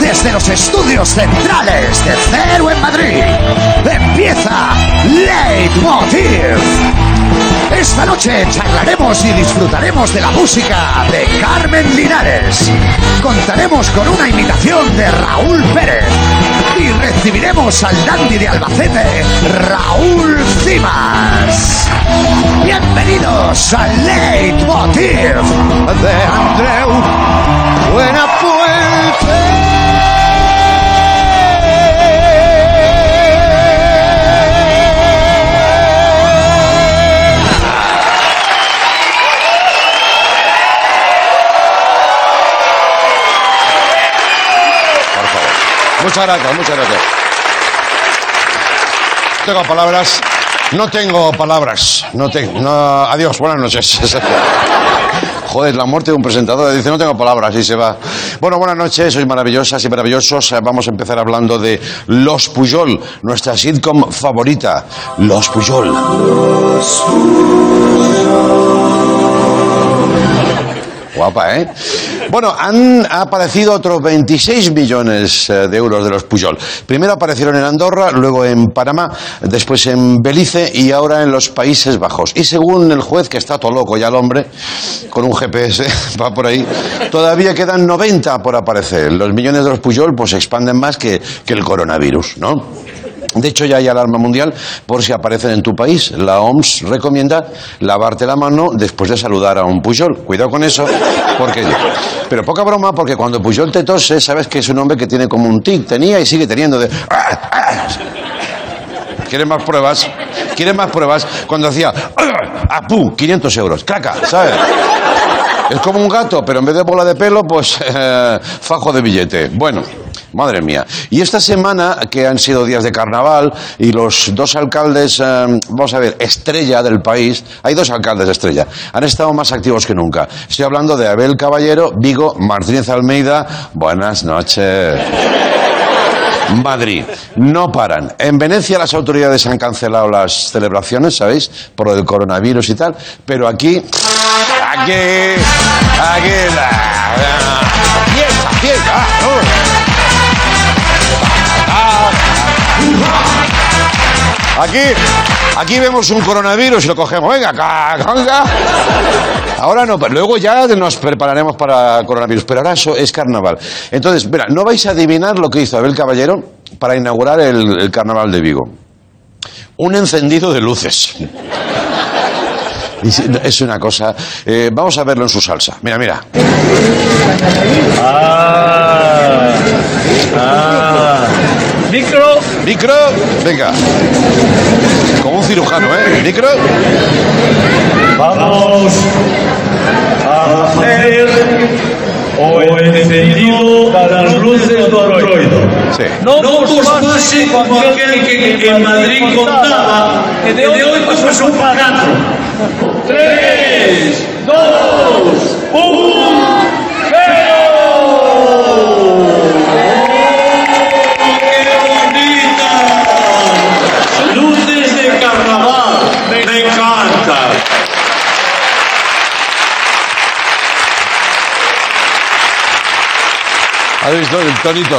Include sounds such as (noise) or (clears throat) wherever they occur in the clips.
desde los estudios centrales de Cero en Madrid. Empieza Leitmotiv. Esta noche charlaremos y disfrutaremos de la música de Carmen Linares. Contaremos con una invitación de Raúl Pérez. Y recibiremos al dandy de Albacete, Raúl Cimas. Bienvenidos a Leitmotiv de Andreu Muchas gracias, muchas gracias. Tengo palabras. No tengo palabras. No tengo. No, adiós, buenas noches. (laughs) Joder, la muerte de un presentador. Dice, no tengo palabras y se va. Bueno, buenas noches, sois maravillosas y maravillosos. Vamos a empezar hablando de Los Puyol, nuestra sitcom favorita. Los Puyol. Los Puyol. ¿Eh? Bueno, han aparecido otros 26 millones eh, de euros de los Puyol. Primero aparecieron en Andorra, luego en Panamá, después en Belice y ahora en los Países Bajos. Y según el juez, que está todo loco ya el hombre, con un GPS, (laughs) va por ahí, todavía quedan 90 por aparecer. Los millones de los Puyol pues se expanden más que el coronavirus, ¿no? De hecho, ya hay alarma mundial por si aparecen en tu país. La OMS recomienda lavarte la mano después de saludar a un Pujol. Cuidado con eso, porque... Pero poca broma, porque cuando Pujol te tose, sabes que es un hombre que tiene como un tic, tenía y sigue teniendo de... ¿Quieres más pruebas? ¿Quieres más pruebas? Cuando hacía... ¡Apu! 500 euros. ¡Caca! ¿Sabes? Es como un gato, pero en vez de bola de pelo, pues fajo de billete. Bueno. Madre mía. Y esta semana, que han sido días de carnaval, y los dos alcaldes, eh, vamos a ver, estrella del país, hay dos alcaldes estrella, han estado más activos que nunca. Estoy hablando de Abel Caballero, Vigo, Martínez Almeida. Buenas noches. Madrid. No paran. En Venecia las autoridades han cancelado las celebraciones, ¿sabéis? Por del coronavirus y tal. Pero aquí. Aquí. Aquí. Fiesta, fiesta. Aquí, aquí vemos un coronavirus y lo cogemos. Venga, venga. Ahora no, luego ya nos prepararemos para coronavirus. Pero ahora eso es carnaval. Entonces, mira, no vais a adivinar lo que hizo Abel Caballero para inaugurar el, carnaval de Vigo. Un encendido de luces. Es una cosa. Eh, vamos a verlo en su salsa. Mira, mira. Ah, ah. Micro. Micro. Venga. Como un cirujano, ¿eh? Micro. Vamos a hacer o encendido para las luces de Android. Sí. No, no pase como aquel que en Madrid contaba que de hoy pues es un pagato. Tres, dos, uno, el tonito?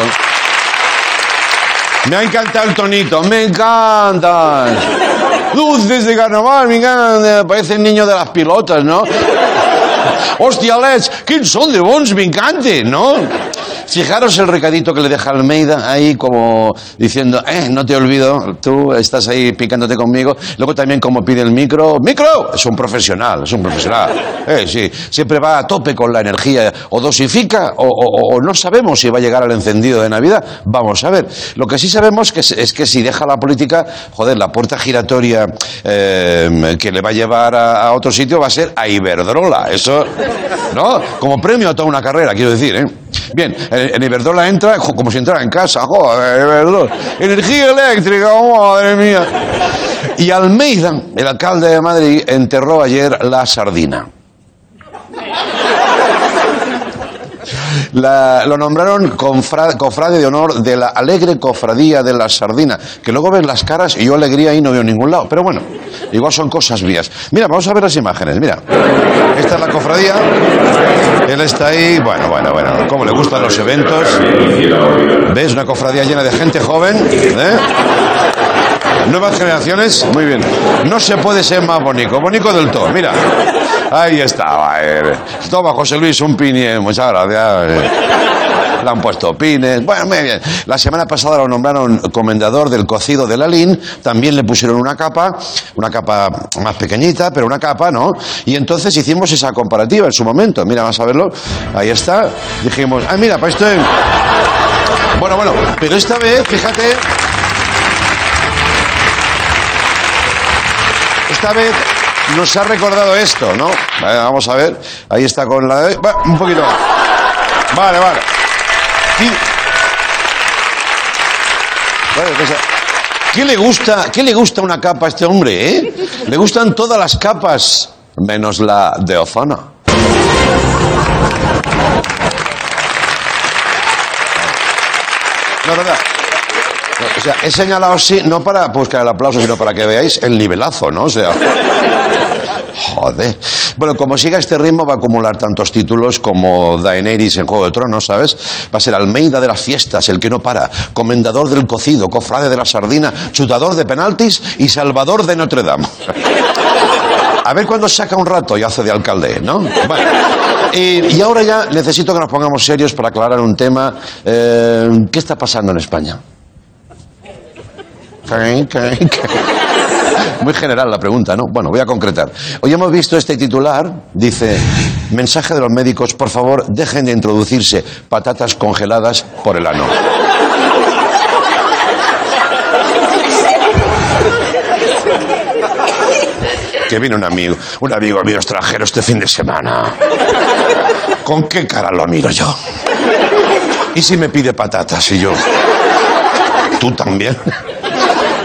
Me ha encantado el tonito, me encanta. Luces de carnaval, me encanta. Parece el niño de las pilotas, ¿no? Hostia, Let's, ¿quién son de bons? Me encanta, ¿no? Fijaros el recadito que le deja Almeida ahí como diciendo, eh, no te olvido, tú estás ahí picándote conmigo. Luego también como pide el micro, micro, es un profesional, es un profesional. Eh, sí, siempre va a tope con la energía, o dosifica, o, no sabemos si va a llegar al encendido de Navidad. Vamos a ver. Lo que sí sabemos que es, que si deja la política, joder, la puerta giratoria eh, que le va a llevar a, otro sitio va a ser a Iberdrola. Eso, ¿no? Como premio a toda una carrera, quiero decir, ¿eh? Bien, en Iberdrola entra como si entrara en casa, joder, Iberdrola. Energía eléctrica, madre mía. Y Almeida, el alcalde de Madrid, enterró ayer la sardina. Lo nombraron cofrade de honor de la alegre cofradía de la sardina. Que luego ves las caras y yo alegría ahí no veo ningún lado. Pero bueno, igual son cosas mías. Mira, vamos a ver las imágenes. Mira, esta es la cofradía. Él está ahí. Bueno, bueno, bueno. ¿Cómo le gustan los eventos? ¿Ves? Una cofradía llena de gente joven. ¿eh? Nuevas generaciones, muy bien. No se puede ser más bonito, bonito del todo. Mira, ahí está. Toma, José Luis, un pini, muchas gracias. Le han puesto pines. Bueno, muy bien. La semana pasada lo nombraron comendador del cocido de la LIN. También le pusieron una capa, una capa más pequeñita, pero una capa, ¿no? Y entonces hicimos esa comparativa en su momento. Mira, vamos a verlo. Ahí está. Dijimos, ah, mira, pues esto. Bueno, bueno, pero esta vez, fíjate. Esta vez nos ha recordado esto, ¿no? vamos a ver. Ahí está con la... un poquito más. Vale, vale. ¿Qué le gusta, qué le gusta una capa a este hombre, eh? Le gustan todas las capas, menos la de ozono. No, verdad. O sea, he señalado así, no para buscar el aplauso, sino para que veáis el nivelazo, ¿no? O sea. Joder. Bueno, como siga este ritmo, va a acumular tantos títulos como Daenerys en Juego de Tronos, ¿sabes? Va a ser Almeida de las fiestas, el que no para, comendador del cocido, cofrade de la sardina, chutador de penaltis y salvador de Notre Dame. A ver cuándo saca un rato y hace de alcalde, ¿no? Bueno. y ahora ya necesito que nos pongamos serios para aclarar un tema. Eh, ¿Qué está pasando en España? Muy general la pregunta, ¿no? Bueno, voy a concretar. Hoy hemos visto este titular, dice, mensaje de los médicos, por favor, dejen de introducirse patatas congeladas por el ano. Que viene un amigo, un amigo mío extranjero este fin de semana. ¿Con qué cara lo miro yo? ¿Y si me pide patatas y yo? ¿Tú también?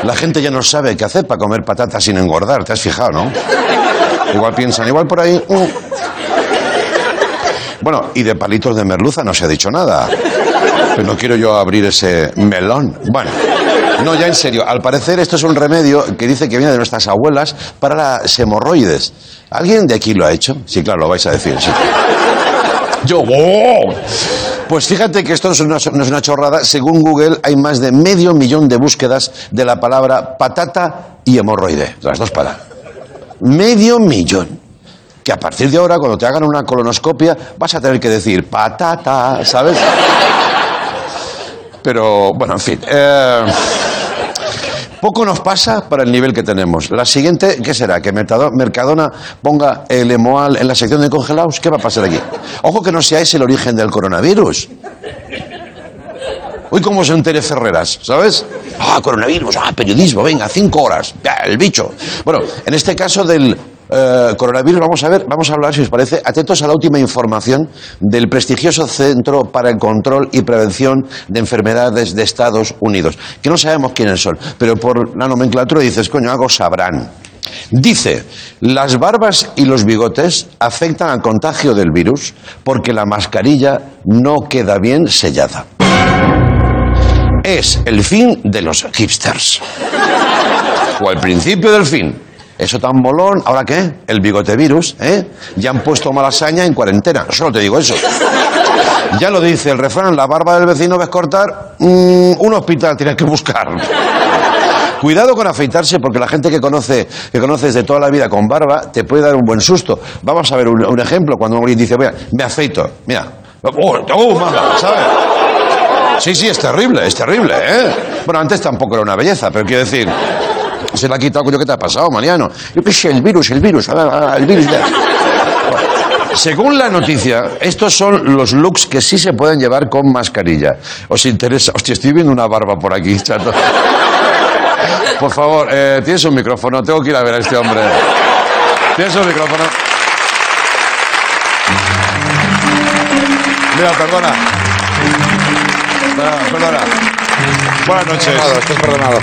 La gente ya no sabe qué hacer para comer patatas sin engordar, ¿te has fijado, no? Igual piensan, igual por ahí. Uh. Bueno, y de palitos de merluza no se ha dicho nada. Pero no quiero yo abrir ese melón. Bueno, no, ya en serio. Al parecer esto es un remedio que dice que viene de nuestras abuelas para las hemorroides. ¿Alguien de aquí lo ha hecho? Sí, claro, lo vais a decir. Sí. Yo, ¡wow! Pues fíjate que esto no es, una, chorrada. Según Google, hay más de medio millón de búsquedas de la palabra patata y hemorroide. Las dos para. Medio millón. Que a partir de ahora, cuando te hagan una colonoscopia, vas a tener que decir patata, ¿sabes? Pero, bueno, en fin. Eh... Poco nos pasa para el nivel que tenemos. La siguiente, ¿qué será? ¿Que Mercadona ponga el emoal en la sección de congelados? ¿Qué va a pasar aquí? Ojo que no sea ese el origen del coronavirus. Hoy como se entere Ferreras, ¿sabes? Ah, coronavirus, ah, periodismo, venga, cinco horas, el bicho. Bueno, en este caso del eh, coronavirus, vamos a ver, vamos a hablar, si os parece, atentos a la última información del prestigioso Centro para el Control y Prevención de Enfermedades de Estados Unidos, que no sabemos quiénes son, pero por la nomenclatura dices, coño, algo sabrán. Dice, las barbas y los bigotes afectan al contagio del virus porque la mascarilla no queda bien sellada. Es el fin de los hipsters. (laughs) O el principio del fin. Eso tan molón, ¿ahora qué? El bigote virus, ¿eh? Ya han puesto malasaña en cuarentena, solo te digo eso. Ya lo dice el refrán, la barba del vecino ves cortar, mm, un hospital tienes que buscar. Cuidado con afeitarse porque la gente que conoce que conoces de toda la vida con barba te puede dar un buen susto. Vamos a ver un, ejemplo cuando alguien dice, mira, me afeito, mira, oh, oh ¿sabes? Sí, sí, es terrible, es terrible, ¿eh? Bueno, antes tampoco era una belleza, pero quiero decir, se la ha quitado, ¿qué te ha pasado, Mariano? Yo pensé, el virus, el virus, el virus. Según la noticia, estos son los looks que sí se pueden llevar con mascarilla. ¿Os interesa? Hostia, estoy viendo una barba por aquí, chato. Por favor, eh, tienes un micrófono, tengo que ir a ver a este hombre. ¿Tienes un micrófono? Mira, perdona. perdona. Buenas noches. Perdonado, estás perdonado.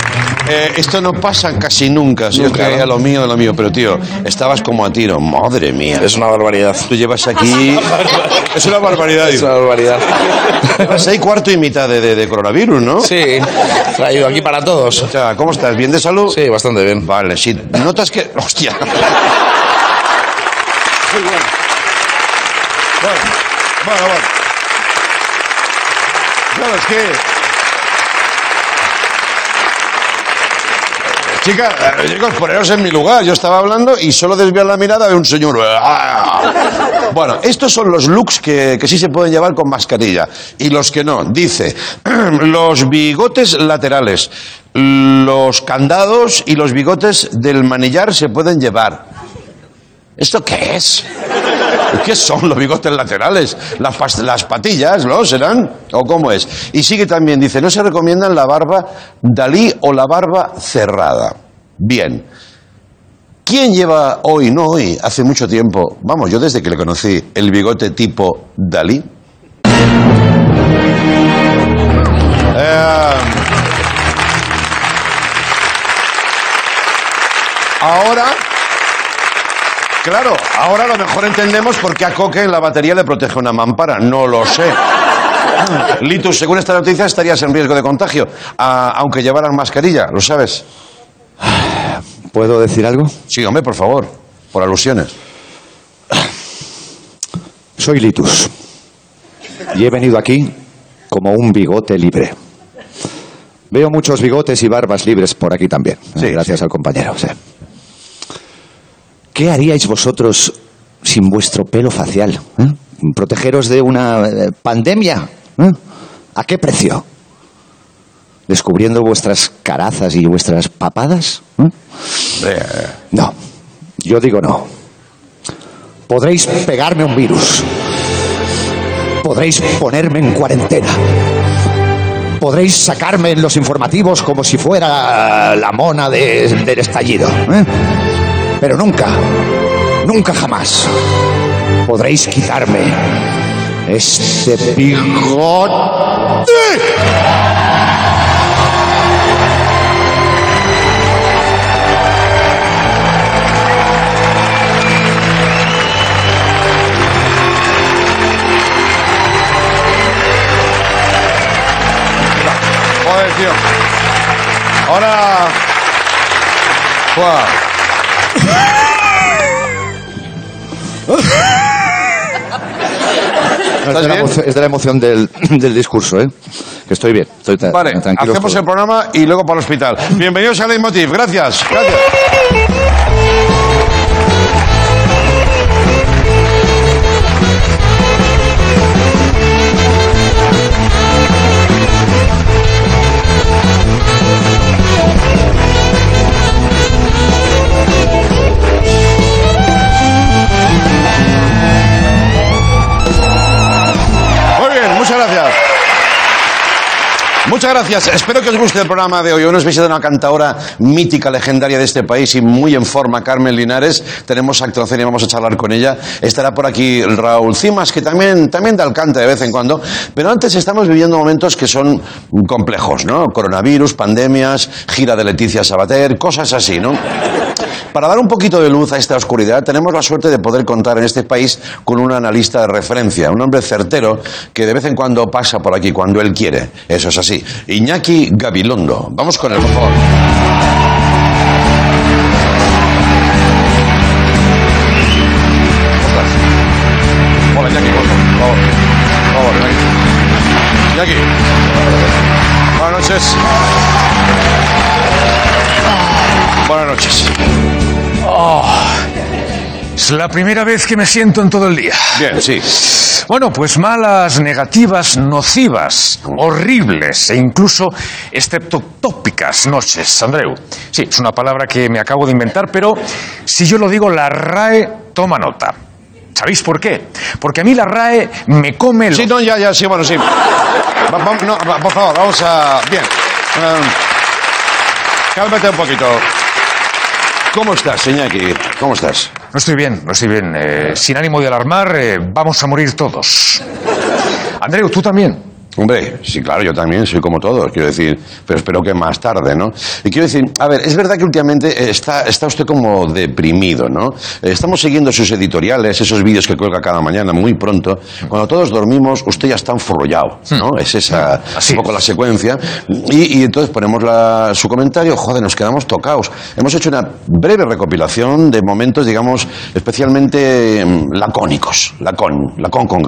Eh, esto no pasa casi nunca. Si que ¿no? lo mío, lo mío. Pero, tío, estabas como a tiro. Madre mía. Es una barbaridad. Tú llevas aquí... (laughs) es una barbaridad. Es una barbaridad. Llevas ahí cuarto y mitad de, de- de coronavirus, ¿no? Sí, traído aquí para todos. O sea, ¿cómo estás? ¿Bien de salud? Sí, bastante bien. Vale, sí. Notas que... ¡Hostia! (laughs) Muy bueno. Bueno, bueno, bueno. Claro, es que... Chica, eh, chicos, poneros en mi lugar. Yo estaba hablando y solo desviar la mirada de un señor. ¡Ah! Bueno, estos son los looks que, que sí se pueden llevar con mascarilla y los que no. Dice, (clears throat) los bigotes laterales, los candados y los bigotes del manillar se pueden llevar. ¿Esto qué es? ¿Qué son los bigotes laterales? ¿Las, las patillas, no? ¿Serán? ¿O cómo es? Y sigue también, dice, no se recomiendan la barba Dalí o la barba cerrada. Bien. ¿Quién lleva hoy, no hoy, hace mucho tiempo, vamos, yo desde que le conocí, el bigote tipo Dalí? Eh, ahora, claro, ahora a lo mejor entendemos por qué a Coque en la batería le protege una mampara. No lo sé. (laughs) Litus, según esta noticia estarías en riesgo de contagio, a- aunque llevaran mascarilla, ¿lo sabes? ¿Puedo decir algo? Sí, hombre, por favor, por alusiones. Soy Litus. Y he venido aquí como un bigote libre. Veo muchos bigotes y barbas libres por aquí también. Sí, gracias al compañero. sí. ¿Qué haríais vosotros sin vuestro pelo facial? eh? ¿Protegeros de una eh, pandemia? ¿eh? ¿A qué precio? ¿Descubriendo vuestras carazas y vuestras papadas? No, yo digo no. Podréis pegarme un virus. Podréis ponerme en cuarentena. Podréis sacarme en los informativos como si fuera la mona de- del estallido. ¿eh? Pero nunca, nunca jamás podréis quitarme este bigote. Joder. Ahora. Es de, la emoción, es de la emoción del, (clears throat) del discurso, ¿eh? Que estoy bien. Estoy tra- Vale, tranquilo. hacemos el programa y luego para el hospital. Bienvenidos a Leitmotiv. Gracias. Gracias. Muchas gracias. Espero que os guste el programa de hoy. Hoy nos visita una cantadora mítica, legendaria de este país y muy en forma, Carmen Linares. Tenemos actuación y vamos a charlar con ella. Estará por aquí Raúl Cimas, que también, también da el cante de vez en cuando. Pero antes estamos viviendo momentos que son complejos, ¿no? Coronavirus, pandemias, gira de Leticia Sabater, cosas así, ¿no? Para dar un poquito de luz a esta oscuridad, tenemos la suerte de poder contar en este país con un analista de referencia, un hombre certero que de vez en cuando pasa por aquí cuando él quiere. Eso es así. Iñaki Gabilondo. Vamos con él, por. Es la primera vez que me siento en todo el día. Bien, sí. Bueno, pues malas, negativas, nocivas, horribles e incluso estreptotópicas noches, Andreu. Sí, es una palabra que me acabo de inventar, pero si yo lo digo, la RAE toma nota. ¿Sabéis por qué? Porque a mí la RAE me come el... Sí, no, ya, ya, sí, bueno, sí. Va- va- no, va- por favor, vamos a. Bien. Um, cálmate un poquito. ¿Cómo estás, Iñaki? ¿Cómo estás? No estoy bien, no estoy bien. Eh, sin ánimo de alarmar, eh, vamos a morir todos. Andreu, tú también. Hombre, sí, claro, yo también soy como todos, quiero decir, pero espero que más tarde, ¿no? Y quiero decir, a ver, es verdad que últimamente está, está usted como deprimido, ¿no? Estamos siguiendo sus editoriales, esos vídeos que cuelga cada mañana muy pronto. Cuando todos dormimos, usted ya está enforrollado, ¿no? Es esa, Así un poco es. la secuencia. Y, y entonces ponemos la- su comentario, joder, nos quedamos tocados. Hemos hecho una breve recopilación de momentos, digamos, especialmente mm, lacónicos, lacón, lacón con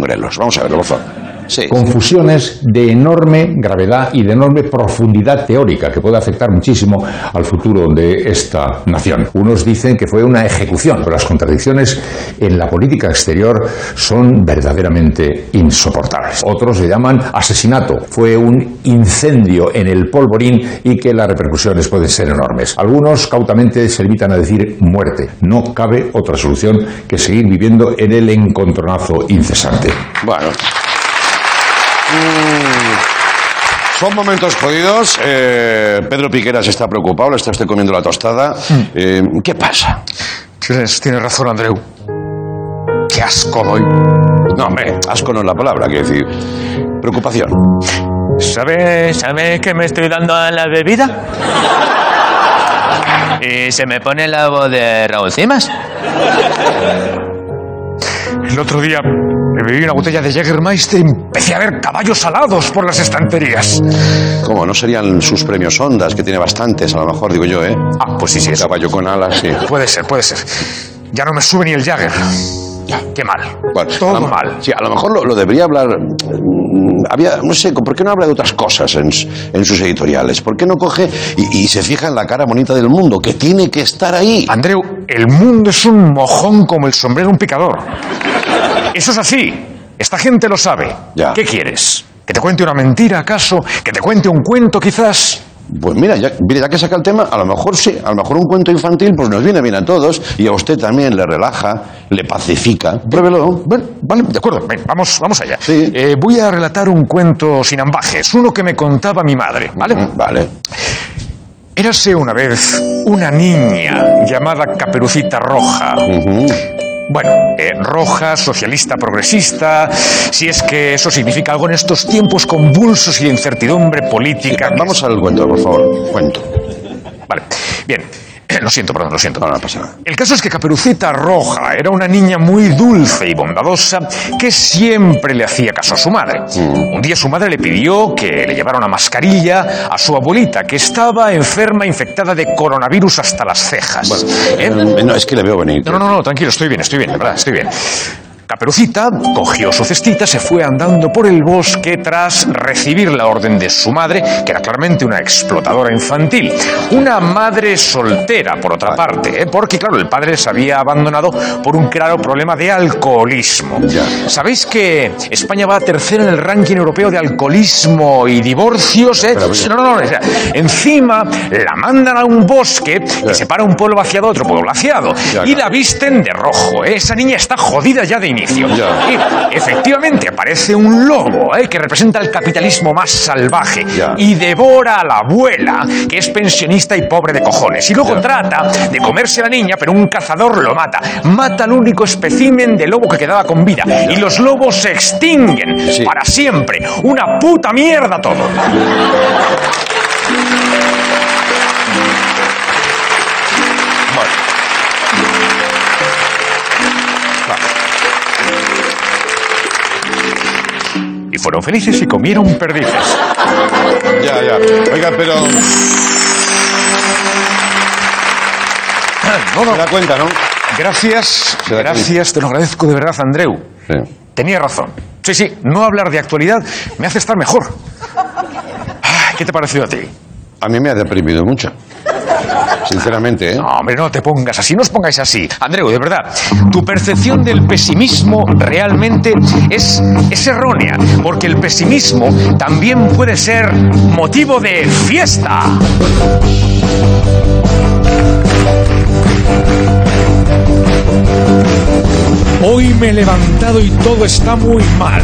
grelos. Vamos a verlo, por favor. Sí. Confusiones de enorme gravedad y de enorme profundidad teórica que puede afectar muchísimo al futuro de esta nación. Unos dicen que fue una ejecución, pero las contradicciones en la política exterior son verdaderamente insoportables. Otros le llaman asesinato. Fue un incendio en el polvorín y que las repercusiones pueden ser enormes. Algunos cautamente se limitan a decir muerte. No cabe otra solución que seguir viviendo en el encontronazo incesante. Bueno. Mm, Son momentos jodidos. Eh, Pedro Piqueras está preocupado, le está usted comiendo la tostada. Eh, ¿Qué pasa? Tienes, tienes razón, Andreu. Qué asco doy. No, hombre, asco no es la palabra, quiero decir. Preocupación. ¿Sabe, ¿Sabe que me estoy dando a la bebida? Y se me pone la voz de Raúl Cimas. El otro día me bebí una botella de Jägermeister y empecé a ver caballos alados por las estanterías. ¿Cómo? ¿No serían sus premios Ondas, que tiene bastantes, a lo mejor, digo yo, eh? Ah, pues sí, sí, eso. Caballo con alas, sí. Puede ser, puede ser. Ya no me sube ni el Jagger. Qué mal. Bueno, a Todo lo- mal. Sí, a lo mejor lo, lo debería hablar. Mm, Había, no sé, ¿por qué no habla de otras cosas en, sus editoriales? ¿Por qué no coge y, y se fija en la cara bonita del mundo, que tiene que estar ahí? Andreu, el mundo es un mojón como el sombrero de un picador. Eso es así. Esta gente lo sabe. Ya. ¿Qué quieres? ¿Que te cuente una mentira, acaso? ¿Que te cuente un cuento, quizás? Pues mira ya, mira, ya que saca el tema, a lo mejor sí, a lo mejor un cuento infantil pues nos viene bien a todos y a usted también le relaja, le pacifica. Pruébelo. Bueno, vale, de acuerdo. Ven, vamos, vamos allá. Sí. Eh, voy a relatar un cuento sin ambajes, uno que me contaba mi madre, ¿vale? Mm, Vale. Érase una vez una niña llamada Caperucita Roja. Bueno, eh, roja, socialista, progresista, si es que eso significa algo en estos tiempos convulsos y de incertidumbre política. Vamos al cuento, por favor. Cuento. Vale, bien. Lo siento, perdón, lo siento. No, no pasa nada. El caso es que Caperucita Roja era una niña muy dulce y bondadosa que siempre le hacía caso a su madre. Un día su madre le pidió que le llevara una mascarilla a su abuelita, que estaba enferma, infectada de coronavirus hasta las cejas. ¿Eh? Eh, no, es que le veo venir. No, no, no, no, tranquilo, estoy bien, estoy bien, de verdad, estoy bien. Caperucita cogió su cestita, se fue andando por el bosque tras recibir la orden de su madre, que era claramente una explotadora infantil. Una madre soltera, por otra parte, ¿eh? porque claro, el padre se había abandonado por un claro problema de alcoholismo. Ya. ¿Sabéis que España va tercera en el ranking europeo de alcoholismo y divorcios? eh? No, no, no. o sea, encima la mandan a un bosque que separa un pueblo vaciado de otro pueblo vaciado. Ya, y la visten de rojo. ¿eh? Esa niña está jodida ya de inicio. Ya. Y (laughs) efectivamente aparece un lobo ¿eh? que representa el capitalismo más salvaje Ya. y devora a la abuela, que es pensionista y pobre de cojones. Y luego trata de comerse a la niña, pero un cazador lo mata. Mata al único espécimen de lobo que quedaba con vida. Y los lobos se extinguen Sí. para siempre. Una puta mierda todo. (laughs) Y fueron felices y comieron perdices. Ya, ya. Oiga, pero. No, no. Se da cuenta, ¿no? Gracias, gracias, te lo agradezco de verdad, Andreu. Sí. Tenía razón. Sí, sí, no hablar de actualidad me hace estar mejor. ¿Qué te ha parecido a ti? A mí me ha deprimido mucho. Sinceramente, ¿eh? No, hombre, no te pongas así, no os pongáis así. Andreu, de verdad, tu percepción del pesimismo realmente es, es errónea, porque el pesimismo también puede ser motivo de fiesta. Hoy me he levantado y todo está muy mal.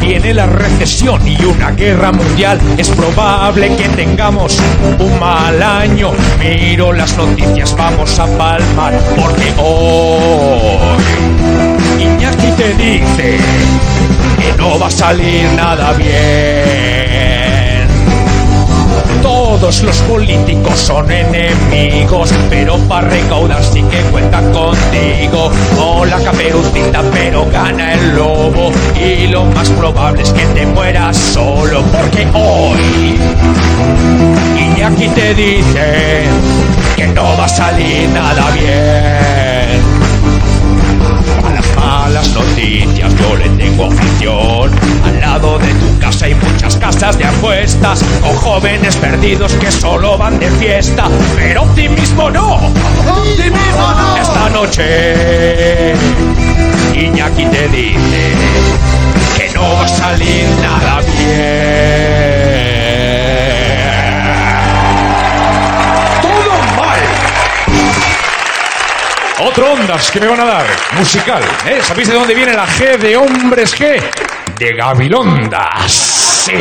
Viene la recesión y una guerra mundial. Es probable que tengamos un mal año. Miro las noticias, vamos a palmar. Porque hoy Iñaki te dice que no va a salir nada bien. Todos los políticos son enemigos, pero para recaudar sí que cuentan contigo. Hola caperucita, pero gana el lobo. Y lo más probable es que te mueras solo, porque hoy Iñaki te dice que no va a salir nada bien. A las malas noticias yo le tengo afición. Al lado de tu casa hay muchas casas de apuestas con jóvenes perdidos que solo van de fiesta. Pero optimismo no. Optimismo no. Esta noche Iñaki te dice que no va a salir nada bien. Otro ondas que me van a dar, musical. ¿eh? ¿Sabéis de dónde viene la G de hombres G? De Gabilondas. Sí.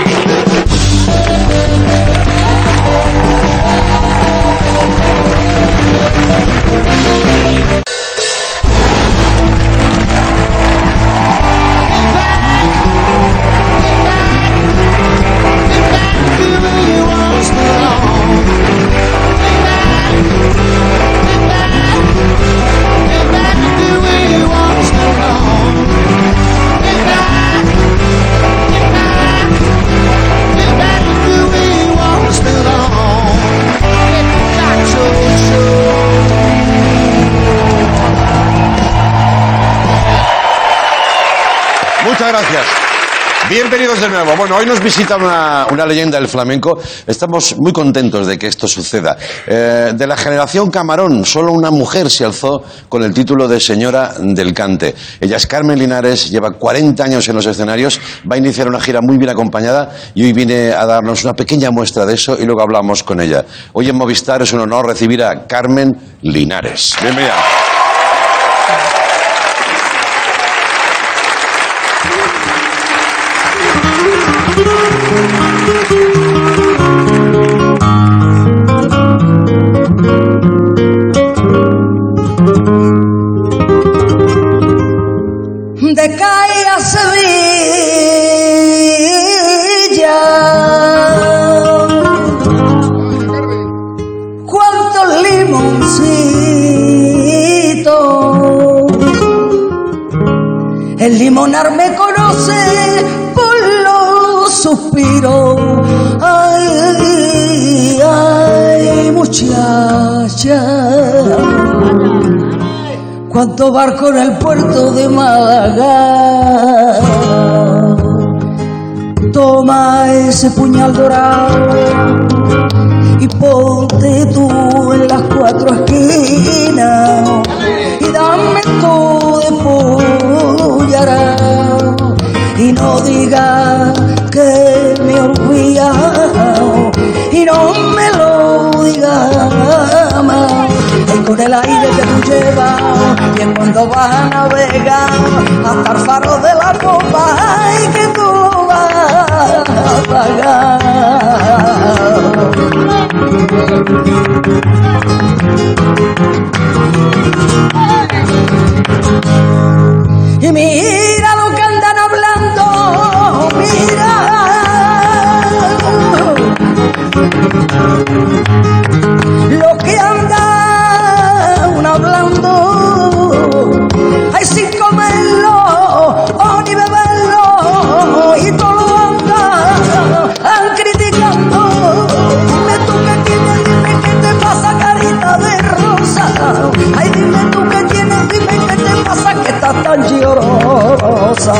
Muchas gracias. Bienvenidos de nuevo. Bueno, hoy nos visita una, una leyenda del flamenco. Estamos muy contentos de que esto suceda. Eh, de la generación Camarón, solo una mujer se alzó con el título de Señora del Cante. Ella es Carmen Linares, lleva 40 años en los escenarios, va a iniciar una gira muy bien acompañada y hoy viene a darnos una pequeña muestra de eso y luego hablamos con ella. Hoy en Movistar es un honor recibir a Carmen Linares. Bienvenida. Cuánto barco en el puerto de Málaga. Toma ese puñal dorado con el aire que tú llevas y en cuando vas a navegar hasta el faro de la copa ay que tú vas a pagar. Y mira lo que andan hablando mira sin comerlo o ni beberlo y todo lo andan criticando dime tú que tienes dime qué te pasa carita de rosa ay dime tú que tienes dime qué te pasa que estás tan llorosa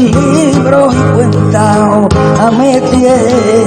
tomé el libro y cuenta a me tiene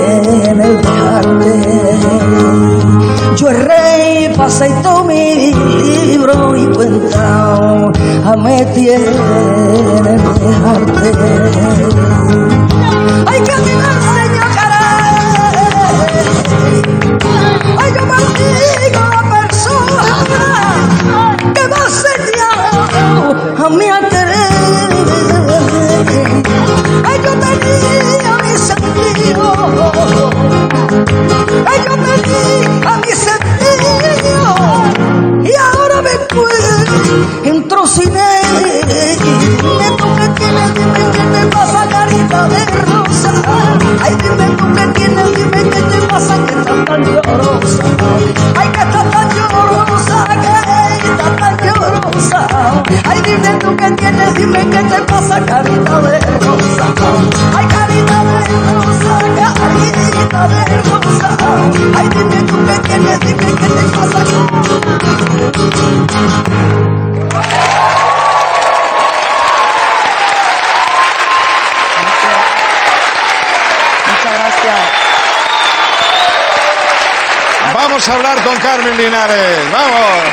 con Carmen Linares. Vamos.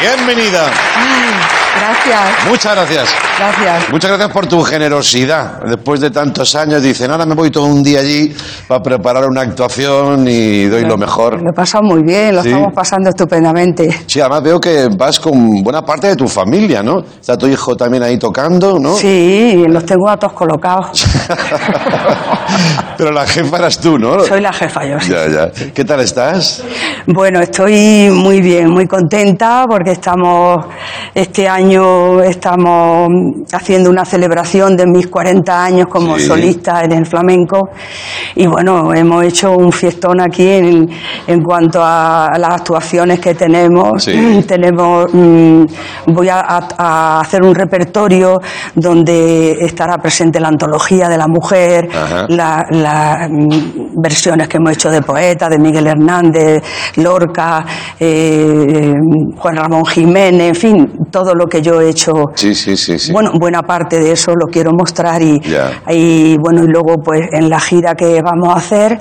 Bienvenida. Gracias, Muchas gracias. gracias. Muchas gracias por tu generosidad. Después de tantos años dicen, ahora me voy todo un día allí para preparar una actuación y doy lo mejor. Lo he pasado muy bien, lo Sí. estamos pasando estupendamente. Sí, además veo que vas con buena parte de tu familia, ¿no? Está tu hijo también ahí tocando, ¿no? Sí, los tengo a todos colocados. (laughs) (laughs) Pero la jefa eras tú, ¿no? Soy la jefa, yo sí. Ya, ya. ¿Qué tal estás? Bueno, estoy muy bien, muy contenta porque estamos, este año estamos haciendo una celebración de mis 40 años como Sí. solista en el flamenco y bueno, hemos hecho un fiestón aquí en, en cuanto a las actuaciones que tenemos. Sí. (clears throat) Tenemos, mm, voy a- a hacer un repertorio donde estará presente la antología de la mujer, la- las versiones que hemos hecho de poetas, de Miguel Hernández, Lorca, eh, Juan Ramón Jiménez, en fin, todo lo que yo he hecho. Sí, sí, sí, sí. Bueno, buena parte de eso lo quiero mostrar y, y bueno, y luego pues en la gira que vamos a hacer,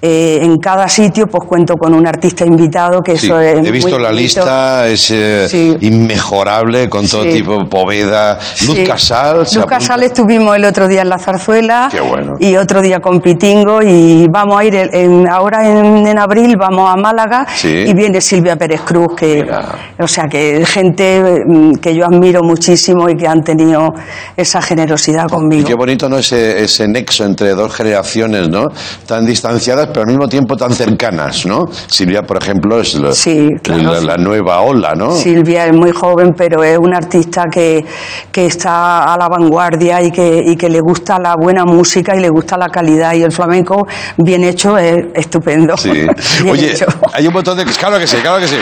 eh, en cada sitio pues cuento con un artista invitado que Sí, eso es he visto muy la bonito. lista, es eh, Sí. inmejorable, con todo Sí. tipo de poveda. Luz. Casal. Luz. Casal estuvimos el otro día en la zarzuela Qué bueno. y otro día con Pitingo y vamos a ir el- en- ahora en, en abril vamos a Málaga y viene Silvia Pérez Cruz que Mira. o sea que gente mm, que yo admiro muchísimo y que han tenido esa generosidad Y conmigo. qué bonito, ¿no? Ese, ese nexo entre dos generaciones, ¿no? Tan distanciadas, pero al mismo tiempo tan cercanas, ¿no? Silvia, por ejemplo, es lo- Sí, claro, la, nueva ola, ¿no? Silvia es muy joven, pero es una artista que, que está a la vanguardia y que, y que le gusta la buena música y le gusta la calidad. Y el flamenco bien hecho es estupendo. Sí. (laughs) Oye, hecho. hay un montón de... Claro que sí, claro que sí.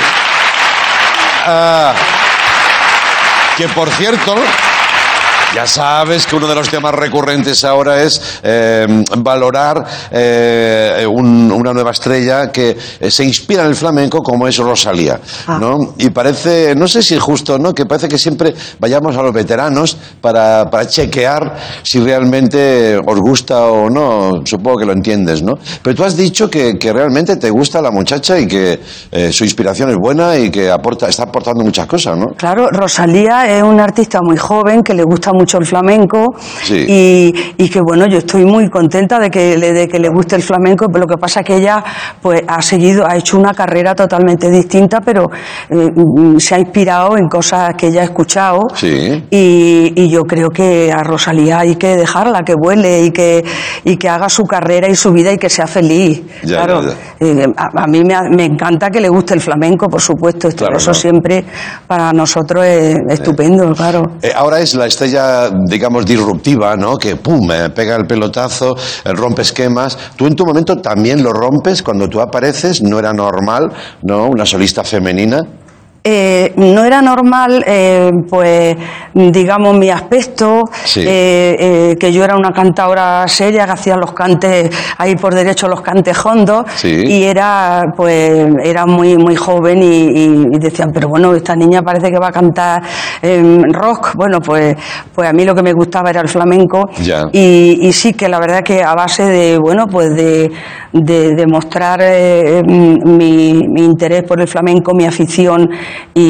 Ah, que por cierto... Ya sabes que uno de los temas recurrentes ahora es eh, valorar eh, un- una nueva estrella que eh, se inspira en el flamenco como es Rosalía, Ah. ¿no? Y parece, no sé si es justo, ¿no? Que parece que siempre vayamos a los veteranos para, para chequear si realmente os gusta o no. Supongo que lo entiendes, ¿no? Pero tú has dicho que, que realmente te gusta la muchacha y que eh, su inspiración es buena y que aporta, está aportando muchas cosas, ¿no? Claro, Rosalía es una artista muy joven que le gusta mucho mucho el flamenco Sí. y, y que bueno, yo estoy muy contenta de que, le, de que le guste el flamenco, pero lo que pasa es que ella pues ha seguido, ha hecho una carrera totalmente distinta, pero eh, mm, se ha inspirado en cosas que ella ha escuchado Sí. y, y yo creo que a Rosalía hay que dejarla que vuele y que, y que haga su carrera y su vida y que sea feliz. Ya, claro, ya, eh, a, a mí me, me encanta que le guste el flamenco, por supuesto, esto- Claro, eso claro. siempre para nosotros es estupendo, claro. Eh, ahora es la estrella, digamos, disruptiva, ¿no? Que pum, eh, pega el pelotazo, eh, rompe esquemas. Tú en tu momento también lo rompes cuando tú apareces, no era normal, ¿no? Una solista femenina. Eh, no era normal, eh, pues, digamos, mi aspecto, Sí. eh, que yo era una cantadora seria, que hacía los cantes, ahí por derecho los cantes hondos, Sí. y era, pues, era muy, muy joven y, y- y decían, pero bueno, esta niña parece que va a cantar rock. Bueno, pues, pues a mí lo que me gustaba era el flamenco, Ya. y, y sí que la verdad que a base de, bueno, pues de, de, de mostrar mi, mi interés por el flamenco, mi afición y,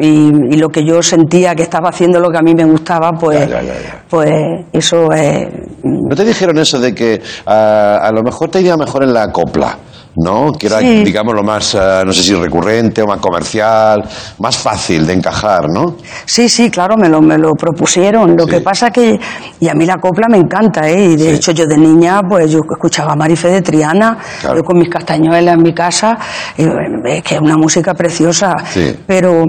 y- y lo que yo sentía que estaba haciendo lo que a mí me gustaba, pues, Ya, ya, ya, ya. pues eso es... ¿No te dijeron eso de que ah, a lo mejor te iría mejor en la copla? ¿No? Que era, Sí. digamos, lo más, ah, no sé si recurrente o más comercial, más fácil de encajar, ¿no? Sí, sí, claro, me lo, me lo propusieron. Lo Sí. que pasa que, y a mí la copla me encanta, ¿eh? Y de Sí. hecho yo de niña, pues yo escuchaba a Marife de Triana, Claro. yo con mis castañuelas en mi casa, y, eh, es que es una música preciosa. Pero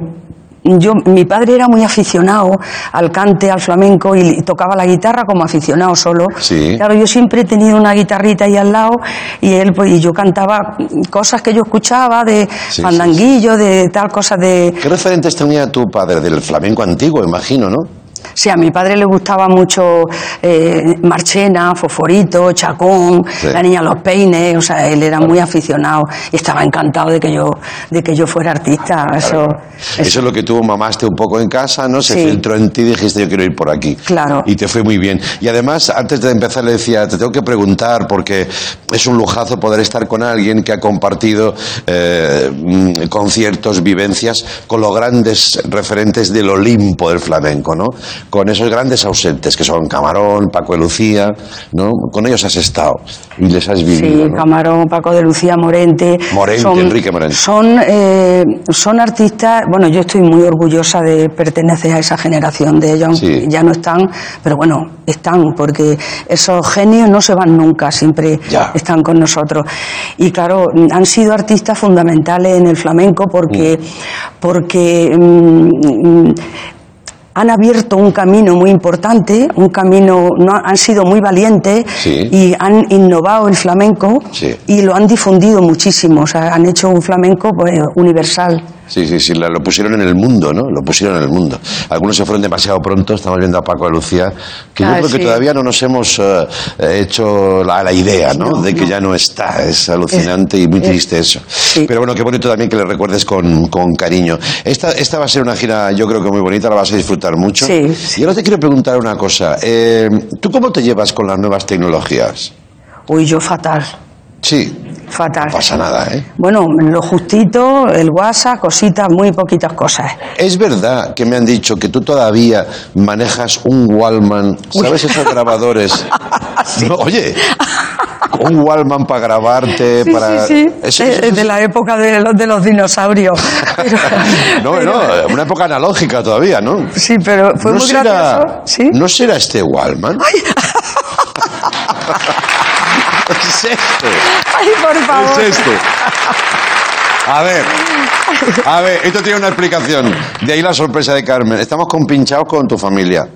yo, mi padre era muy aficionado al cante, al flamenco, y, tocaba la guitarra como aficionado solo. Sí. Claro, yo siempre he tenido una guitarrita ahí al lado, y él, pues, y yo cantaba cosas que yo escuchaba de sí, fandanguillo, de tal cosa de... ¿Qué referentes tenía tu padre del flamenco antiguo, imagino, no? Sí, a mi padre le gustaba mucho eh, Marchena, Foforito, Chacón, Sí. la niña Los Peines, o sea, él era muy aficionado y estaba encantado de que yo, de que yo fuera artista. Eso, Eso es lo que tú mamaste un poco en casa, ¿no? Se Sí. filtró en ti y dijiste, yo quiero ir por aquí. Claro. Y te fue muy bien. Y además, antes de empezar, le decía, te tengo que preguntar, porque es un lujazo poder estar con alguien que ha compartido eh, conciertos, vivencias con los grandes referentes del Olimpo del flamenco, ¿no? Con esos grandes ausentes que son Camarón, Paco de Lucía, ¿no? Con ellos has estado y les has vivido. Sí, ¿no? Camarón, Paco de Lucía, Morente. Morente, Enrique Morente. Son, eh, son artistas, bueno, yo estoy muy orgullosa de pertenecer a esa generación de ellos, aunque Sí. ya no están, pero bueno, están, porque esos genios no se van nunca, siempre Ya. están con nosotros. Y claro, han sido artistas fundamentales en el flamenco porque, porque mm, mm, han abierto un camino muy importante, un camino, no, han sido muy valientes Sí. y han innovado el flamenco Sí. y lo han difundido muchísimo, o sea, han hecho un flamenco pues, universal. Sí, sí, sí, lo pusieron en el mundo, ¿no? Lo pusieron en el mundo. Algunos se fueron demasiado pronto, estamos viendo a Paco de Lucía, que yo Ah, creo que todavía no nos hemos eh, hecho la, la idea, ¿no? No, de que no. ya no está. Es alucinante y muy es- triste eso. sí. Pero bueno, qué bonito también que le recuerdes con, con cariño. Esta, esta va a ser una gira, yo creo que muy bonita, la vas a disfrutar mucho. Sí, sí. Y ahora te quiero preguntar una cosa. Eh, ¿Tú cómo te llevas con las nuevas tecnologías? Uy, yo fatal, Sí, fatal. no pasa nada, ¿eh? Bueno, lo justito, el WhatsApp, cositas, muy poquitas cosas. Es verdad que me han dicho que tú todavía manejas un Wallman, ¿sabes esos grabadores? (laughs) No, oye, un Wallman para grabarte, Sí, para... sí, sí, Eso- Eh, eso- de la época de los, de los dinosaurios. (laughs) Pero- No, pero- no, una época analógica todavía, ¿no? Sí, pero fue ¿No muy será, gracioso. ¿No será este Wallman? (laughs) es este. Ay, por favor. Es este. A ver, a ver, esto tiene una explicación. De ahí la sorpresa de Carmen. Estamos compinchados con tu familia.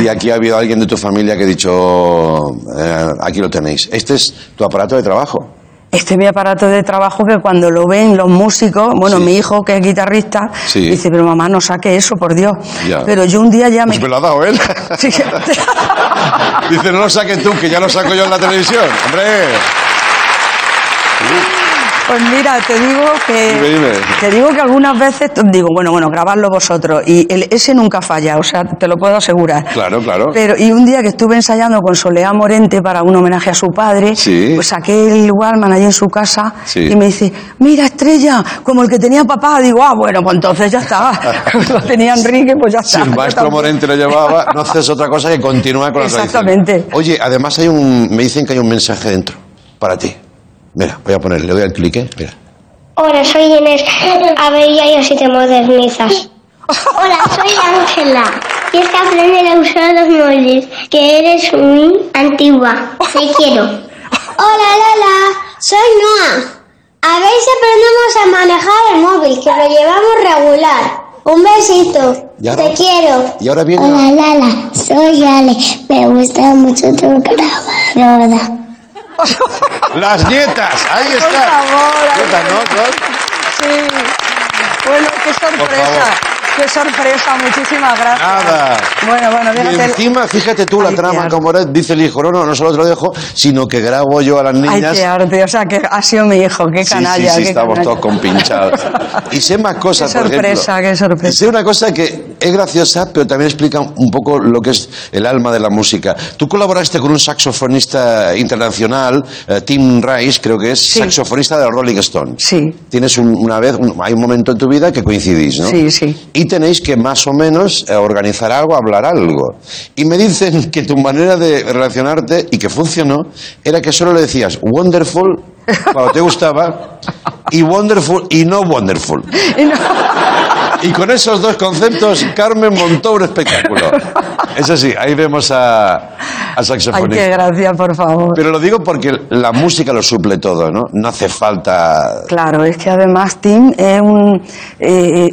Y aquí ha habido alguien de tu familia que ha dicho, eh, aquí lo tenéis. Este es tu aparato de trabajo. Este es mi aparato de trabajo que cuando lo ven los músicos, bueno, Sí. mi hijo que es guitarrista, Sí. dice, pero mamá, no saque eso, por Dios. Ya. Pero yo un día ya me... Pues me lo ha dado él. (laughs) Sí. Dice, no lo saques tú, que ya lo saco yo en la televisión. Hombre. (laughs) Pues mira, te digo que te digo que algunas veces digo, bueno, bueno, grabadlo vosotros y el, ese nunca falla, o sea, te lo puedo asegurar. Claro, claro. Pero y un día que estuve ensayando con Soleá Morente para un homenaje a su padre, Sí. pues saqué el Walkman allí en su casa Sí. y me dice, mira Estrella, como el que tenía papá. Digo, ah, bueno, pues entonces ya está. (laughs) lo tenía Enrique, pues ya Si está. el maestro Morente lo llevaba, no haces otra cosa que continuar con la tradición. Exactamente. Oye, además hay un, me dicen que hay un mensaje dentro, para ti. Mira, voy a poner, le doy al clic, ¿eh? Mira. Hola, soy Inés. A ver, ya yo si te modernizas. Hola, soy Ángela. Y es que aprender a usar los móviles, que eres muy antigua. Te quiero. Hola, Lola. Soy Noah. A ver si aprendemos a manejar el móvil, que lo llevamos regular. Un besito. Te quiero. Y ahora viene... Hola, Lala. Soy Ale. Me gusta mucho tu grabadora. (laughs) Las nietas, ahí Por está. favor, ay, Nietas, ¿no? Son- Sí. Bueno, qué sorpresa. Qué sorpresa, muchísimas gracias. Nada. Bueno, bueno, Y encima, fíjate tú la Ay, trama como era, dice el hijo, no, no, no solo te lo dejo, sino que grabo yo a las Ay, niñas. qué arte. O sea, que ha sido mi hijo. Qué Sí, canalla. sí, sí, qué estamos canalla. todos compinchados. Y sé más cosas, Qué por ejemplo. sorpresa, qué sorpresa. Sé una cosa que es graciosa, pero también explica un poco lo que es el alma de la música. Tú colaboraste con un saxofonista internacional, eh, Tim Rice, creo que es, saxofonista de los Rolling Stones. Sí. Tienes un- una vez, un- hay un momento en tu vida que coincidís, ¿no? Sí, sí. Y tenéis que más o menos eh, organizar algo, hablar algo. Y me dicen (laughs) que tu manera de relacionarte y que funcionó era que solo le decías wonderful (laughs) cuando te gustaba y wonderful y no wonderful. (laughs) Y con esos dos conceptos, Carmen montó un espectáculo. Eso sí, ahí vemos a, al Ay, saxofonista. qué gracia, por favor. Pero lo digo porque la música lo suple todo, ¿no? No hace falta... Claro, es que además Tim es un, eh,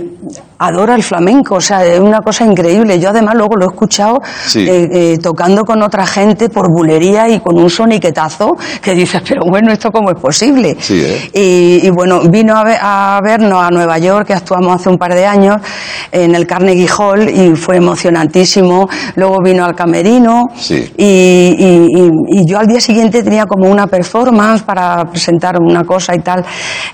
adora el flamenco, o sea, es una cosa increíble. Yo además luego lo he escuchado Sí. eh, eh, tocando con otra gente por bulería y con un soniquetazo que dices, (laughs) pero bueno, ¿esto cómo es posible? Sí, ¿eh? Y, y bueno, vino a, ver- a vernos a Nueva York, que actuamos hace un par de años, en el Carnegie Hall, y fue emocionantísimo. Luego vino al Camerino, Sí. y, y- y- y yo al día siguiente tenía como una performance para presentar una cosa y tal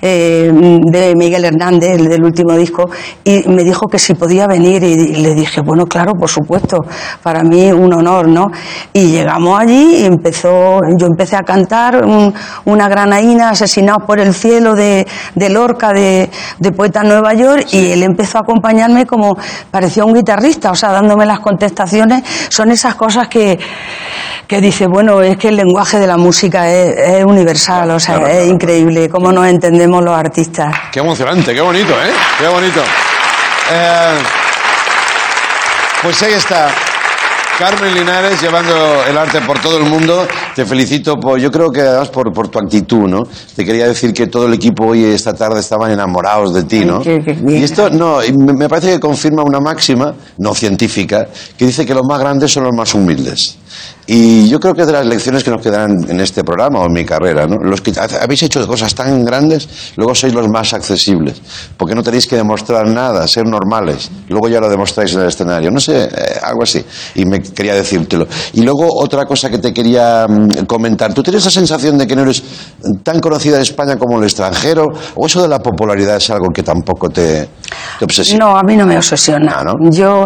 eh, de Miguel Hernández, el del último disco, y me dijo que si podía venir y, le dije, bueno, claro, por supuesto, para mí un honor, ¿no? Y llegamos allí y empezó, yo empecé a cantar un- una granaína, asesinados por el cielo de, de Lorca, de, de Poeta Nueva York, y él empezó a acompañarme como parecía un guitarrista, o sea, dándome las contestaciones, son esas cosas que, que dice, bueno, es que el lenguaje de la música es, es universal, o sea, Claro, es claro. increíble cómo nos entendemos los artistas. Qué emocionante, qué bonito, ¿eh? Qué bonito. Eh, pues ahí está. Carmen Linares llevando el arte por todo el mundo. Te felicito por, yo creo que además por, por tu actitud, ¿no? Te quería decir que todo el equipo hoy, esta tarde, estaban enamorados de ti, ¿no? Ay, qué- qué. Y esto, no, me me parece que confirma una máxima, no científica, que dice que los más grandes son los más humildes. Y yo creo que es de las lecciones que nos quedarán en este programa o en mi carrera, ¿no? Los que habéis hecho cosas tan grandes, luego sois los más accesibles, porque no tenéis que demostrar nada, ser normales, luego ya lo demostráis en el escenario, no sé, eh, algo así. Y me quería decírtelo. Y luego otra cosa que te quería mm, comentar, ¿tú tienes la sensación de que no eres tan conocida en España como en el extranjero? ¿O eso de la popularidad es algo que tampoco te, te obsesiona? No, a mí no me obsesiona. Ah, ¿no? Yo,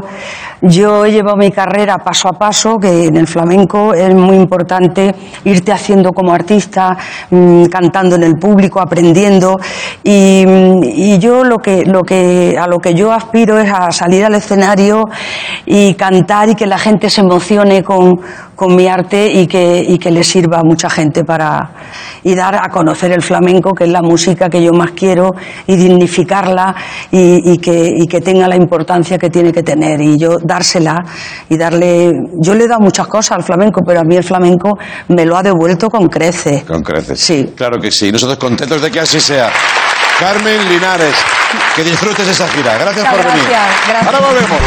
yo he llevado mi carrera paso a paso, que en el flamenco es muy importante irte haciendo como artista, mm, cantando en el público, aprendiendo. Y, mm, yo lo que, a lo que yo aspiro es a salir al escenario y cantar y que la gente se emocione con, mi arte y que, y le sirva a mucha gente para y dar a conocer el flamenco, que es la música que yo más quiero, y dignificarla y, y que, y que tenga la importancia que tiene que tener. Y yo dársela y darle. Yo le he dado muchas cosas al flamenco, pero a mí el flamenco me lo ha devuelto con creces. Con creces. Sí. Claro que sí. Nosotros contentos de que así sea. Carmen Linares, que disfrutes esa gira. Gracias por venir. gracias. Ahora volvemos.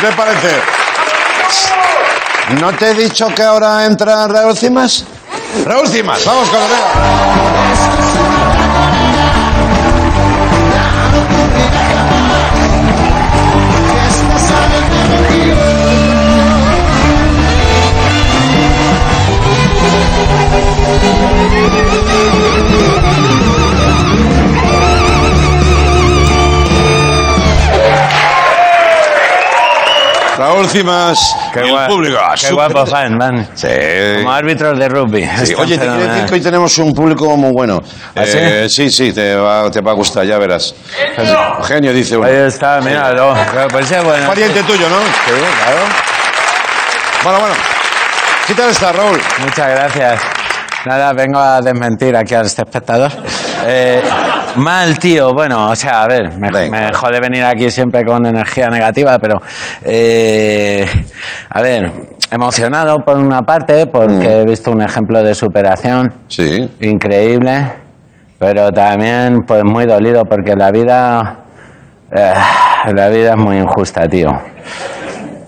¿Qué te parece? ¿No te he dicho que ahora entra Raúl Cimas? Raúl Cimas, vamos con la Raúl Cimas Qué y el público. qué Súper- guapo fan, man. Sí. Como árbitros de rugby. Sí, Oye, te quiero decir que hoy tenemos un público muy bueno. ¿Ah, sí? Eh, sí, sí, te va, te va a gustar, ya verás. Genio, dice uno. Ahí está, míralo. Pues es bueno. Pariente tuyo, ¿no? Sí, claro. Bueno, bueno. ¿Qué tal está, Raúl? Muchas gracias. Nada, vengo a desmentir aquí a este espectador. Eh, mal, tío. Bueno, o sea, a ver, me, me jode venir aquí siempre con energía negativa, pero. eh, a ver, emocionado por una parte, porque he visto un ejemplo de superación. Sí. Increíble. Pero también, pues muy dolido, porque la vida. eh, la vida es muy injusta, tío.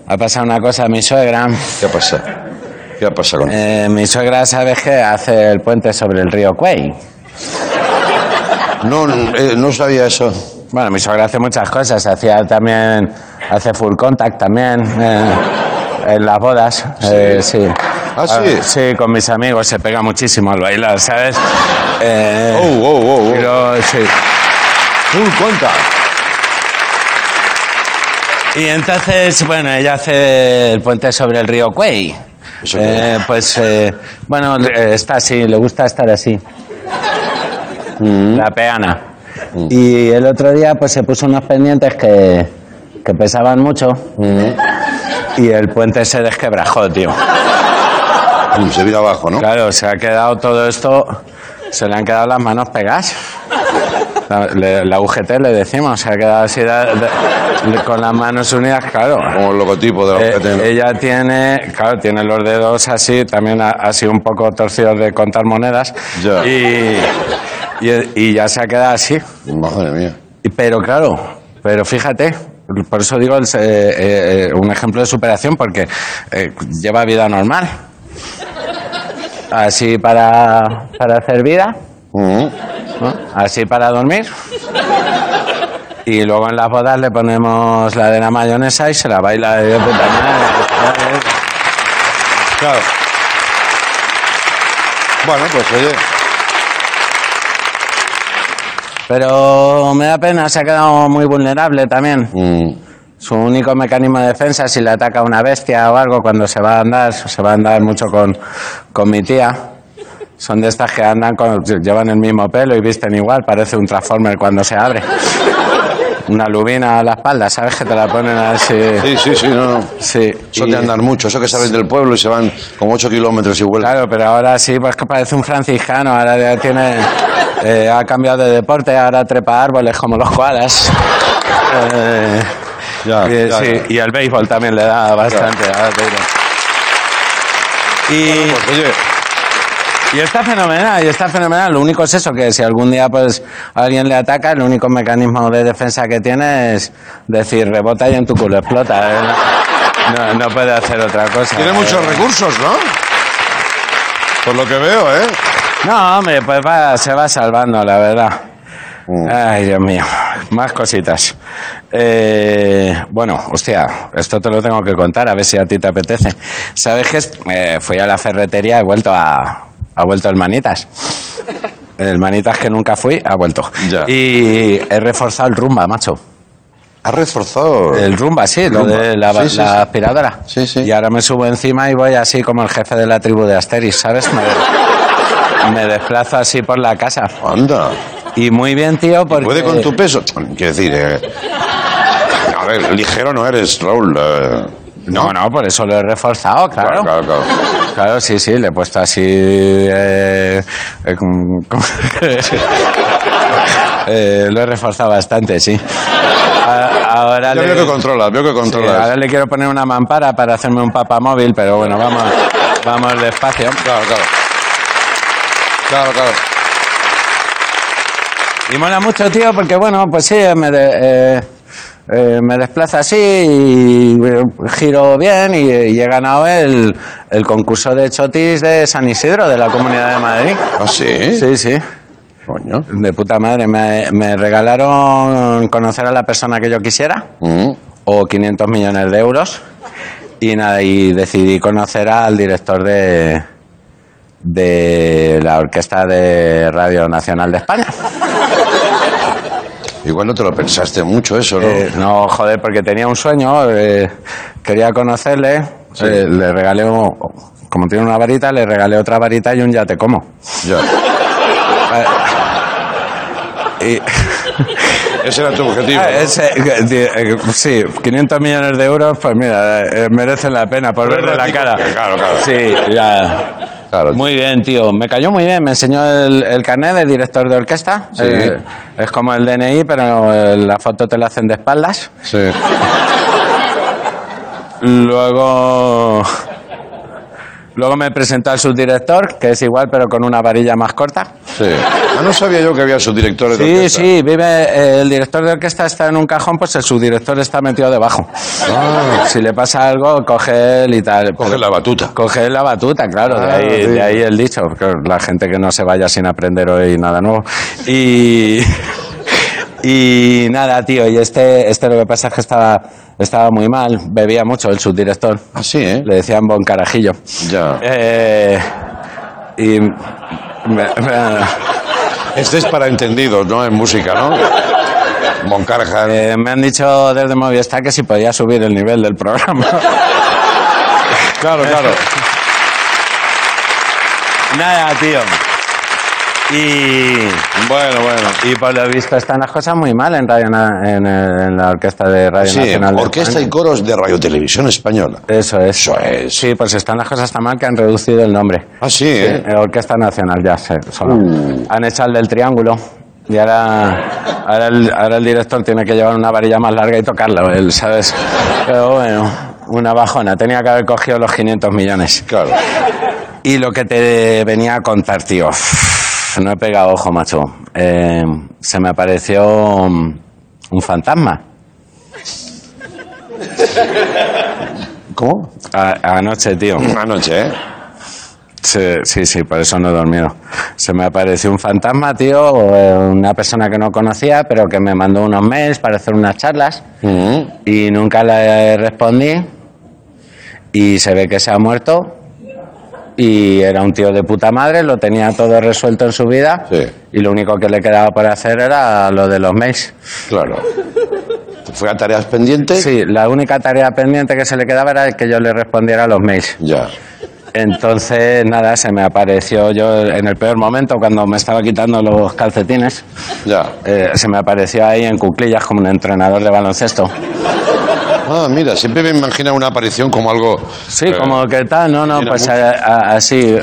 Ha pasado una cosa a mi suegra. ¿Qué pasa? ¿Qué pasa con Eh, mi suegra, ¿sabes qué? Hace el puente sobre el río Cuey. No, eh, no sabía eso. Bueno, mi suegra hace muchas cosas. Hacía también, hace full contact también eh, en las bodas. Eh, sí. ¿Ah, sí? sí, con mis amigos se pega muchísimo al bailar, ¿sabes? Eh, Oh, oh, oh, oh. luego, sí. Full contact. Y entonces, bueno, ella hace el puente sobre el río Cuey. ¿Eso qué Eh, pues, eh, bueno, está así, le gusta estar así. La peana. Y el otro día, pues se puso unos pendientes que, que pesaban mucho. Y el puente se desquebrajó, tío. Se vino abajo, ¿no? Claro, se ha quedado todo esto, se le han quedado las manos pegadas. La, le- la UGT le decimos, se ha quedado así de- de- con las manos unidas, claro. Como el logotipo de la Eh, ella tiene, claro, tiene los dedos así, también ha- así un poco torcidos de contar monedas. Ya. Y, y, y ya se ha quedado así. Madre mía. Y- Pero claro, pero fíjate, por eso digo el se- eh, eh, un ejemplo de superación, porque eh, lleva vida normal. Así para, para hacer vida, Mm. ¿no? así para dormir. Y luego en las bodas le ponemos la de la mayonesa y se la baila de puta madre. Claro. Bueno, pues oye. Pero me da pena, se ha quedado muy vulnerable también. mm, Su único mecanismo de defensa, si le ataca una bestia o algo, cuando se va a andar, se va a andar mucho con, con mi tía. Son de estas que andan con, llevan el mismo pelo y visten igual, parece un transformer cuando se abre. Una lubina a la espalda, ¿sabes? Que te la ponen así. Sí, sí, sí, no, no. Sí. Son y- de andar mucho, eso que salen del pueblo y se van como 8 kilómetros y vuelven. Claro, pero ahora sí, pues que parece un franciscano, ahora ya tiene, eh, ha cambiado de deporte, ahora trepa árboles como los koalas. (laughs) Eh, Ya, y, ya, sí, ya. y el béisbol también le da bastante. Y, Pues oye, y está fenomenal, y está fenomenal. Lo único es eso, que si algún día pues alguien le ataca, el único mecanismo de defensa que tiene es decir, rebota y en tu culo explota. ¿eh? No, no puede hacer otra cosa. tiene muchos recursos, ¿no? Por lo que veo, ¿eh? No, hombre, pues va, se va salvando, la verdad. Ay, Dios mío. Más cositas. Eh, bueno, hostia, esto te lo tengo que contar, a ver si a ti te apetece. ¿Sabes qué? Eh, fui a la ferretería, he vuelto a... Ha vuelto el Manitas. El Manitas que nunca fui, ha vuelto. Ya. Y he reforzado el Rumba, macho. Ha reforzado. El Rumba, sí, lo Rumba. de la, Sí, sí, la sí. aspiradora. Sí, sí. Y ahora me subo encima y voy así como el jefe de la tribu de Asteris, ¿sabes? Me, me desplazo así por la casa. Anda. Y muy bien, tío, porque... ¿Puede con tu peso? Quiero decir, eh, a ver, ligero no eres, Raúl. eh, No, no, por eso lo he reforzado, claro. Claro, claro, claro. Claro, sí, sí, le he puesto así... eh, eh, (laughs) Eh, lo he reforzado bastante, sí. A- Ahora Yo le- veo que controlas, veo que Sí, controlas. ahora le quiero poner una mampara para hacerme un papamóvil, pero bueno, vamos, vamos despacio. Claro, claro. Claro, claro. Y mola mucho, tío, porque bueno, pues sí, me de- eh, eh, me desplazo así y eh, giro bien y, y he ganado el, el concurso de chotis de San Isidro, de la Comunidad de Madrid. ¿Ah, sí? Sí, sí. Coño. De puta madre. Me, me regalaron conocer a la persona que yo quisiera Mm. o 500 millones de euros y nada y decidí conocer al director de de la orquesta de Radio Nacional de España. (laughs) Igual no te lo pensaste mucho eso, ¿no? Eh, no, joder, porque tenía un sueño, eh, quería conocerle, eh, le regalé, un- como tiene una varita, le regalé otra varita y un ya te como. Ya. (laughs) Y, (laughs) Ese era tu objetivo. Ah, ¿no? ese, eh, sí, 500 millones de euros, pues mira, eh, merecen la pena por verle la cara. Claro, claro. Sí, ya. Claro. Muy bien, tío. Me cayó muy bien. Me enseñó el, el carnet de director de orquesta. Sí. Eh, es como el DNI, pero eh, la foto te la hacen de espaldas. Sí. (laughs) Luego. Luego me presentó al subdirector, que es igual, pero con una varilla más corta. Sí. Ah, no sabía yo que había subdirectores de Sí, orquesta. sí, vive. eh, el director de orquesta está en un cajón, pues el subdirector está metido debajo. Si le pasa algo, coge él y tal. Ah. Coge Pero- la batuta. Coge la batuta, claro, de, Ah, ahí, sí. de ahí el dicho, porque la gente que no se vaya sin aprender hoy nada nuevo. Y, y nada, tío, y este, este lo que pasa es que estaba, estaba muy mal, bebía mucho el subdirector. Ah, sí, ¿eh? Le decían bon carajillo. Ya. Eh, y me- me- Este es para entendidos, ¿no? En música, ¿no? Moncarja. eh, me han dicho desde Movistar que si podía subir el nivel del programa. Claro, claro. Nada, tío. Y, Bueno, bueno. y por lo visto están las cosas muy mal en, radio, en, en la orquesta de Radio Sí, Nacional. de orquesta y coros de Radio Televisión Española. Eso es. Eso es. Sí, pues están las cosas tan mal que han reducido el nombre. Ah, sí, ¿eh? Eh, Orquesta Nacional, ya sé. solo. Uh. Han hecho el del triángulo. Y ahora, ahora, el, ahora el director tiene que llevar una varilla más larga y tocarlo, él, ¿sabes? Pero bueno, una bajona. Tenía que haber cogido los 500 millones. Claro. Y lo que te venía a contar, tío. No he pegado ojo, macho. Eh, se me apareció mm, un fantasma. ¿Cómo? A- anoche, tío. Anoche, ¿eh? Sí, sí, sí, por eso no he dormido. Se me apareció un fantasma, tío, eh, una persona que no conocía, pero que me mandó unos mails para hacer unas charlas y nunca le respondí. Y se ve que se ha muerto. Y era un tío de puta madre, lo tenía todo resuelto en su vida. Sí. Y lo único que le quedaba por hacer era lo de los mails. Claro. ¿Fue a tareas pendientes? Sí, la única tarea pendiente que se le quedaba era que yo le respondiera a los mails. Ya. Entonces, nada, se me apareció yo en el peor momento, cuando me estaba quitando los calcetines, Ya. eh, se me apareció ahí en cuclillas como un entrenador de baloncesto. Ah, mira, siempre me imagino una aparición como algo... Sí, eh, como que tal, no, no, pues a- a- así,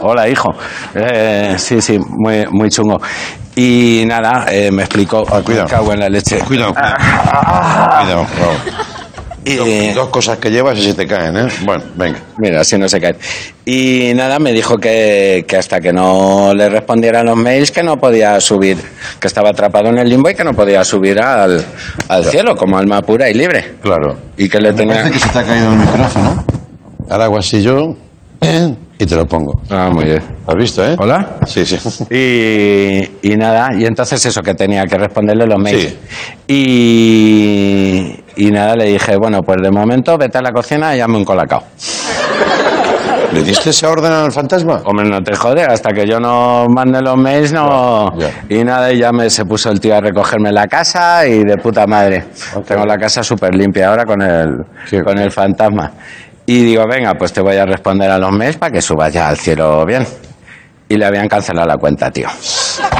hola hijo, Eh, sí, sí, muy, muy chungo. Y nada, eh, me explicó, cuidado. me cago en la leche. Cuidado, cuidado. Cuidado, cuidado. Y- Dos, dos cosas que llevas y se te caen, ¿eh? Bueno, venga. Mira, así no se cae. Y nada, me dijo que, que hasta que no le respondiera los mails que no podía subir, que estaba atrapado en el limbo y que no podía subir al, al cielo como alma pura y libre. Claro. Y que le tenía... Parece que se te ha caído el micrófono. Ahora hago así yo ¿eh? y te lo pongo. Ah, muy bien. ¿Has visto, eh? ¿Hola? Sí, sí. (laughs) Y, y nada, y entonces eso, que tenía que responderle los mails. Sí. Y, y nada, le dije, bueno, pues de momento vete a la cocina y hazme un colacao. (laughs) ¿Le diste esa orden al fantasma? Hombre, no te jode, hasta que yo no mande los mails, no. Ya, Y nada, y ya me, se puso el tío a recogerme la casa y de puta madre. Tengo la casa súper limpia ahora con el, con el fantasma. Y digo, venga, pues te voy a responder a los mails para que subas ya al cielo bien. Y le habían cancelado la cuenta, tío.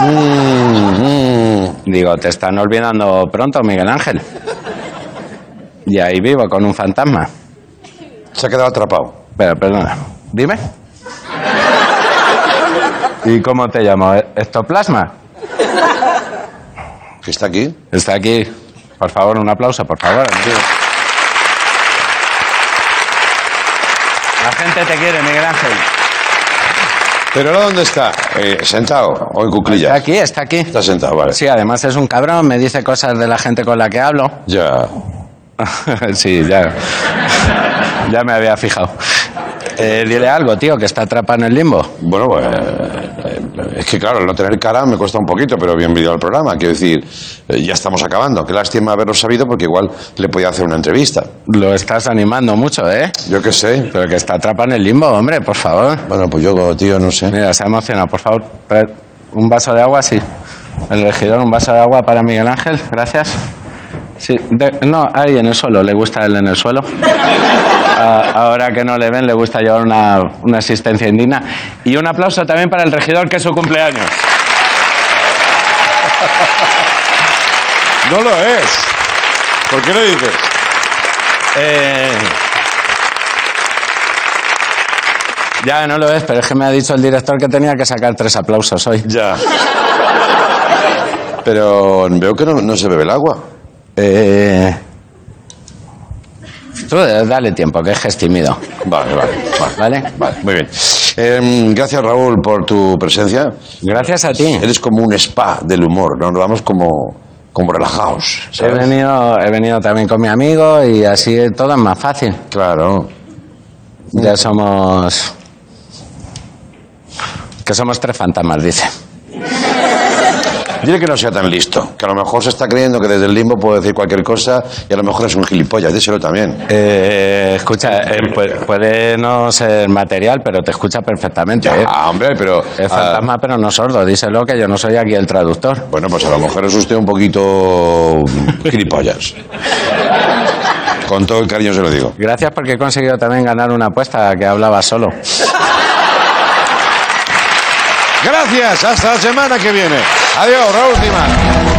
Mm, mm. Digo, te están olvidando pronto, Miguel Ángel. Y ahí vivo con un fantasma. Se ha quedado atrapado. Pero, perdona, dime. ¿Y cómo te llamo? ¿Estoplasma? ¿Que está aquí? Está aquí. Por favor, un aplauso, por favor. La gente te quiere, Miguel Ángel. ¿Pero ahora dónde está? Eh, ¿Sentado o en cuclillas? Está aquí, está aquí. Está sentado, vale. Sí, además es un cabrón, me dice cosas de la gente con la que hablo. Ya. (laughs) sí, ya. (laughs) Ya me había fijado. Eh, dile algo, tío, que está atrapado en el limbo. Bueno, pues, eh, es que claro, no tener cara me cuesta un poquito, pero bienvenido al programa. Quiero decir, eh, ya estamos acabando. Qué lástima haberlo sabido porque igual le podía hacer una entrevista. Lo estás animando mucho, ¿eh? Yo qué sé. Pero que está atrapado en el limbo, hombre, por favor. Bueno, pues yo, tío, no sé. Mira, se ha emocionado, por favor. Un vaso de agua, sí. El regidor, un vaso de agua para Miguel Ángel, gracias. Sí, de- no, ahí en el suelo, le gusta él en el suelo. A- (laughs) ahora que no le ven, le gusta llevar una, una asistencia indigna. Y un aplauso también para el regidor, que es su cumpleaños. No lo es. ¿Por qué lo dices? Eh, ya no lo es, pero es que me ha dicho el director que tenía que sacar tres aplausos hoy. Ya. (laughs) Pero veo que no, no se bebe el agua. Eh, tú dale tiempo, que es gestimido. Vale, vale, vale. ¿Vale? Muy bien. Eh, gracias, Raúl, por tu presencia. Gracias a ti. Eres como un spa del humor, ¿no? Nos vamos como, como relajados. He venido, he venido también con mi amigo y así todo es más fácil. Claro. Ya somos. Que somos tres fantasmas, dice. Dile que no sea tan listo, que a lo mejor se está creyendo que desde el limbo puede decir cualquier cosa y a lo mejor es un gilipollas. Díselo también. Eh, escucha, eh, pu- puede no ser material, pero te escucha perfectamente. ¿eh? Ah, hombre, pero... Es ah, fantasma, pero no sordo. Díselo que yo no soy aquí el traductor. bueno, pues a lo mejor es usted un poquito gilipollas. Con todo el cariño se lo digo. Gracias porque he conseguido también ganar una apuesta que hablaba solo. Gracias, hasta la semana que viene. Adiós, Raúl Timar.